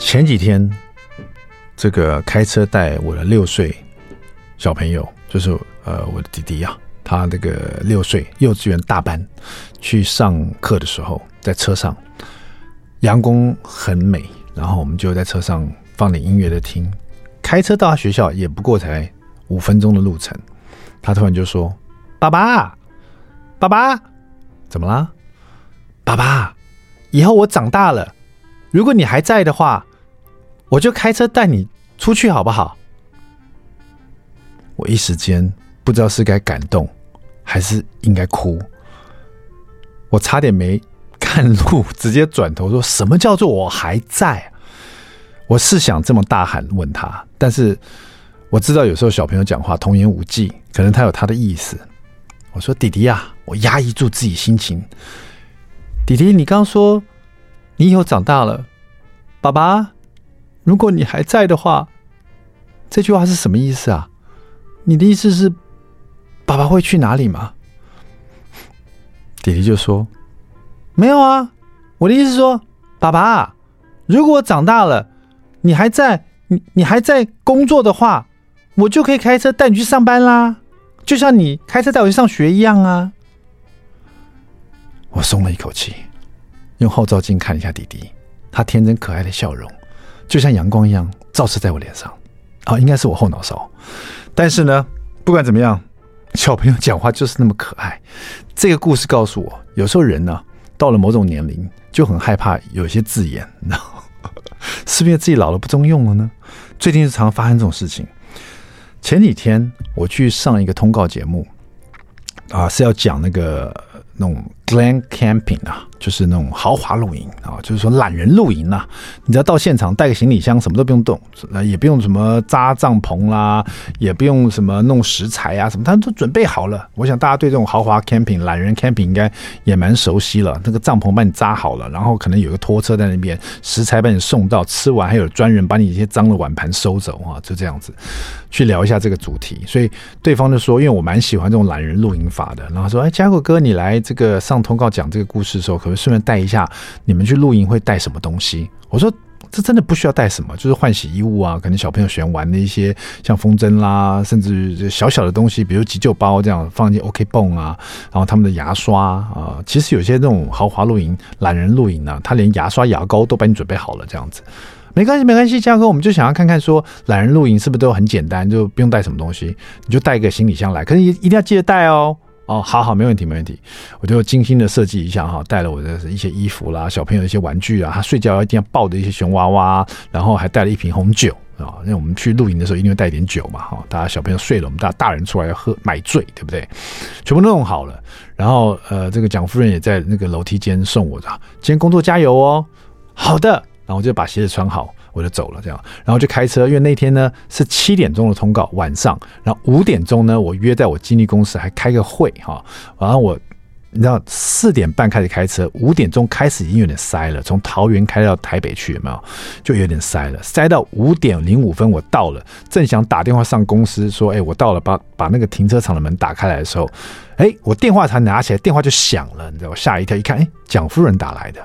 前几天，这个开车带我的六岁小朋友，就是呃我的弟弟啊，他那个六岁幼稚园大班去上课的时候，在车上阳光很美，然后我们就在车上放点音乐的听。开车到他学校也不过才五分钟的路程，他突然就说：“爸爸，爸爸，怎么啦？爸爸，以后我长大了，如果你还在的话。”我就开车带你出去好不好？我一时间不知道是该感动还是应该哭，我差点没看路，直接转头说：“什么叫做我还在？”我是想这么大喊问他，但是我知道有时候小朋友讲话童言无忌，可能他有他的意思。我说：“弟弟呀，我压抑住自己心情。弟弟，你刚说你以后长大了，爸爸。”如果你还在的话，这句话是什么意思啊？你的意思是爸爸会去哪里吗？弟弟就说：“没有啊，我的意思是说，爸爸，如果我长大了，你还在，你你还在工作的话，我就可以开车带你去上班啦，就像你开车带我去上学一样啊。”我松了一口气，用后照镜看一下弟弟，他天真可爱的笑容。就像阳光一样照射在我脸上，啊、应该是我后脑勺。但是呢，不管怎么样，小朋友讲话就是那么可爱。这个故事告诉我，有时候人呢，到了某种年龄，就很害怕有些字眼，你知道？是不是自己老了不中用了呢？最近是常常发生这种事情。前几天我去上一个通告节目，啊，是要讲那个那种 glam camping 啊。就是那种豪华露营啊，就是说懒人露营呐。你只要到现场带个行李箱，什么都不用动，也不用什么扎帐篷啦，也不用什么弄食材啊什么，他都准备好了。我想大家对这种豪华 camping、懒人 camping 应该也蛮熟悉了。那个帐篷帮你扎好了，然后可能有个拖车在那边，食材帮你送到，吃完还有专人把你一些脏的碗盘收走啊，就这样子去聊一下这个主题。所以对方就说，因为我蛮喜欢这种懒人露营法的，然后说，哎，嘉果哥，你来这个上通告讲这个故事的时候，可。顺便带一下，你们去露营会带什么东西？我说这真的不需要带什么，就是换洗衣物啊，可能小朋友喜欢玩的一些像风筝啦，甚至小小的东西，比如急救包这样放进 OK 泵啊，然后他们的牙刷啊，其实有些那种豪华露营、懒人露营呢，他连牙刷、牙膏都帮你准备好了，这样子没关系，没关系。嘉哥，我们就想要看看说，懒人露营是不是都很简单，就不用带什么东西，你就带一个行李箱来，可是一一定要记得带哦。哦，好好，没问题，没问题。我就精心的设计一下哈，带了我的一些衣服啦，小朋友一些玩具啊，他睡觉一定要抱着一些熊娃娃，然后还带了一瓶红酒啊，因为我们去露营的时候一定会带点酒嘛，哈，大家小朋友睡了，我们大大人出来要喝买醉，对不对？全部弄好了，然后呃，这个蒋夫人也在那个楼梯间送我的，今天工作加油哦。好的，然后我就把鞋子穿好。我就走了，这样，然后就开车，因为那天呢是七点钟的通告，晚上，然后五点钟呢，我约在我经纪公司还开个会哈，然后我，你知道四点半开始开车，五点钟开始已经有点塞了，从桃园开到台北去有没有？就有点塞了，塞到五点零五分我到了，正想打电话上公司说，哎，我到了，把把那个停车场的门打开来的时候，哎，我电话才拿起来，电话就响了，你知道，我吓一跳，一看，哎，蒋夫人打来的，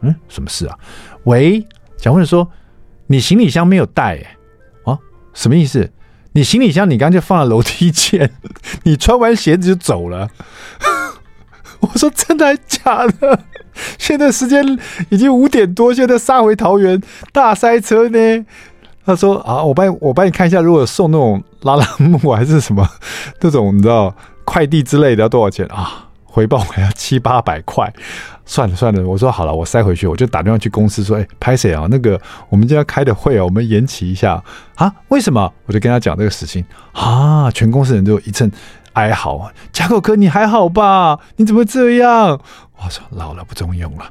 嗯，什么事啊？喂，蒋夫人说。你行李箱没有带哎，啊，什么意思？你行李箱你刚就放在楼梯间，你穿完鞋子就走了。我说真的还假的？现在时间已经五点多，现在杀回桃园大塞车呢。他说啊，我帮我帮你看一下，如果送那种拉拉木还是什么那种你知道快递之类的要多少钱啊？回报我要七八百块，算了算了，我说好了，我塞回去，我就打电话去公司说，哎，拍谁啊？那个我们今天要开的会啊，我们延期一下啊？为什么？我就跟他讲这个事情啊，全公司人都一阵哀嚎啊，贾狗哥你还好吧？你怎么这样？我说老了不中用了。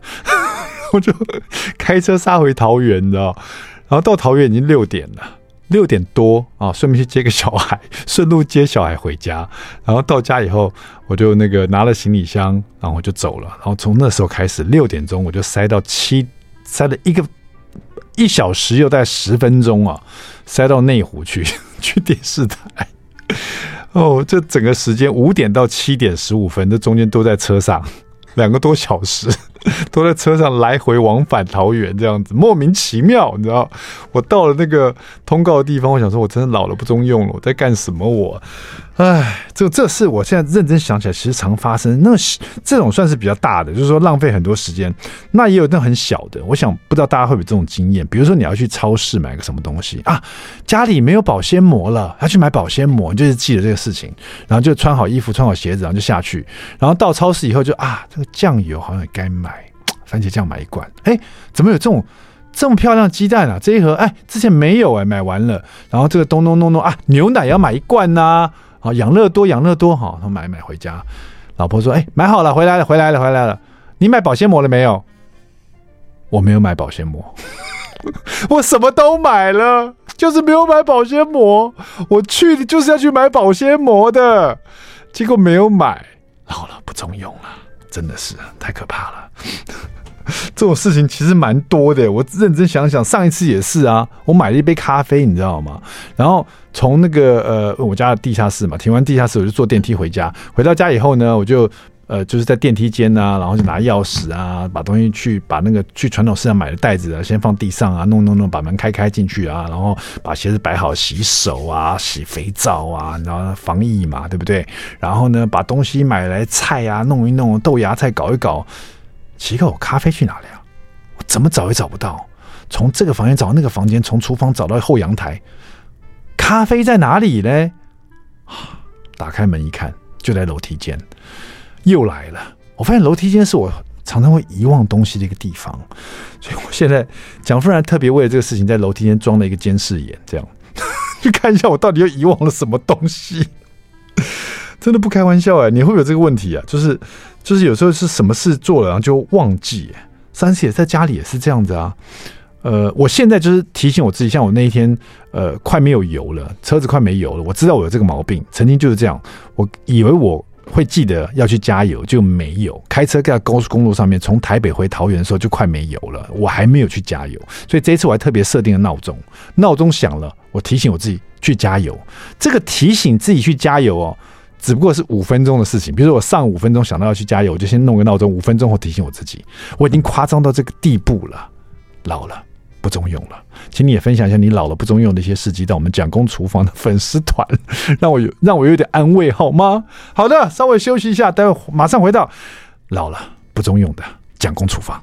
我就开车杀回桃园，你知道？然后到桃园已经六点了。六点多啊，顺便去接个小孩，顺路接小孩回家。然后到家以后，我就那个拿了行李箱，然后我就走了。然后从那时候开始，六点钟我就塞到七，塞了一个一小时又带十分钟啊，塞到内湖去 去电视台。哦，这整个时间五点到七点十五分，这中间都在车上，两个多小时。都在车上来回往返桃园这样子，莫名其妙，你知道？我到了那个通告的地方，我想说，我真的老了不中用了，我在干什么？我。哎，这这事我现在认真想起来，其实常发生。那这种算是比较大的，就是说浪费很多时间。那也有那很小的，我想不知道大家会不会有这种经验。比如说你要去超市买个什么东西啊，家里没有保鲜膜了，要去买保鲜膜，你就是记得这个事情，然后就穿好衣服、穿好鞋子，然后就下去。然后到超市以后就啊，这个酱油好像也该买，番茄酱买一罐。哎，怎么有这种这么漂亮鸡蛋啊？这一盒哎，之前没有哎，买完了。然后这个咚咚咚咚啊，牛奶要买一罐呐、啊。好，养乐多，养乐多，好，他买买回家。老婆说：“哎，买好了，回来了，回来了，回来了。你买保鲜膜了没有？我没有买保鲜膜，我什么都买了，就是没有买保鲜膜。我去就是要去买保鲜膜的，结果没有买。老了不中用了，真的是太可怕了。” 这种事情其实蛮多的，我认真想想，上一次也是啊，我买了一杯咖啡，你知道吗？然后从那个呃我家的地下室嘛，停完地下室我就坐电梯回家，回到家以后呢，我就呃就是在电梯间啊，然后就拿钥匙啊，把东西去把那个去传统市场买的袋子啊，先放地上啊，弄弄弄，把门开开进去啊，然后把鞋子摆好，洗手啊，洗肥皂啊，然后防疫嘛，对不对？然后呢，把东西买来菜啊，弄一弄，豆芽菜搞一搞。奇怪，我咖啡去哪里啊？我怎么找也找不到。从这个房间找到那个房间，从厨房找到后阳台，咖啡在哪里呢？打开门一看，就在楼梯间。又来了。我发现楼梯间是我常常会遗忘东西的一个地方，所以我现在蒋夫人特别为了这个事情，在楼梯间装了一个监视眼，这样 去看一下我到底又遗忘了什么东西。真的不开玩笑哎，你会有这个问题啊？就是就是有时候是什么事做了然后就忘记。三姐在家里也是这样子啊。呃，我现在就是提醒我自己，像我那一天呃快没有油了，车子快没油了，我知道我有这个毛病，曾经就是这样，我以为我会记得要去加油，就没有。开车在高速公路上面从台北回桃园的时候就快没油了，我还没有去加油，所以这一次我还特别设定了闹钟，闹钟响了，我提醒我自己去加油。这个提醒自己去加油哦。只不过是五分钟的事情，比如说我上五分钟想到要去加油，我就先弄个闹钟，五分钟后提醒我自己。我已经夸张到这个地步了，老了不中用了。请你也分享一下你老了不中用的一些事迹到我们蒋公厨房的粉丝团，让我有让我有点安慰好吗？好的，稍微休息一下，待会马上回到老了不中用的蒋公厨房。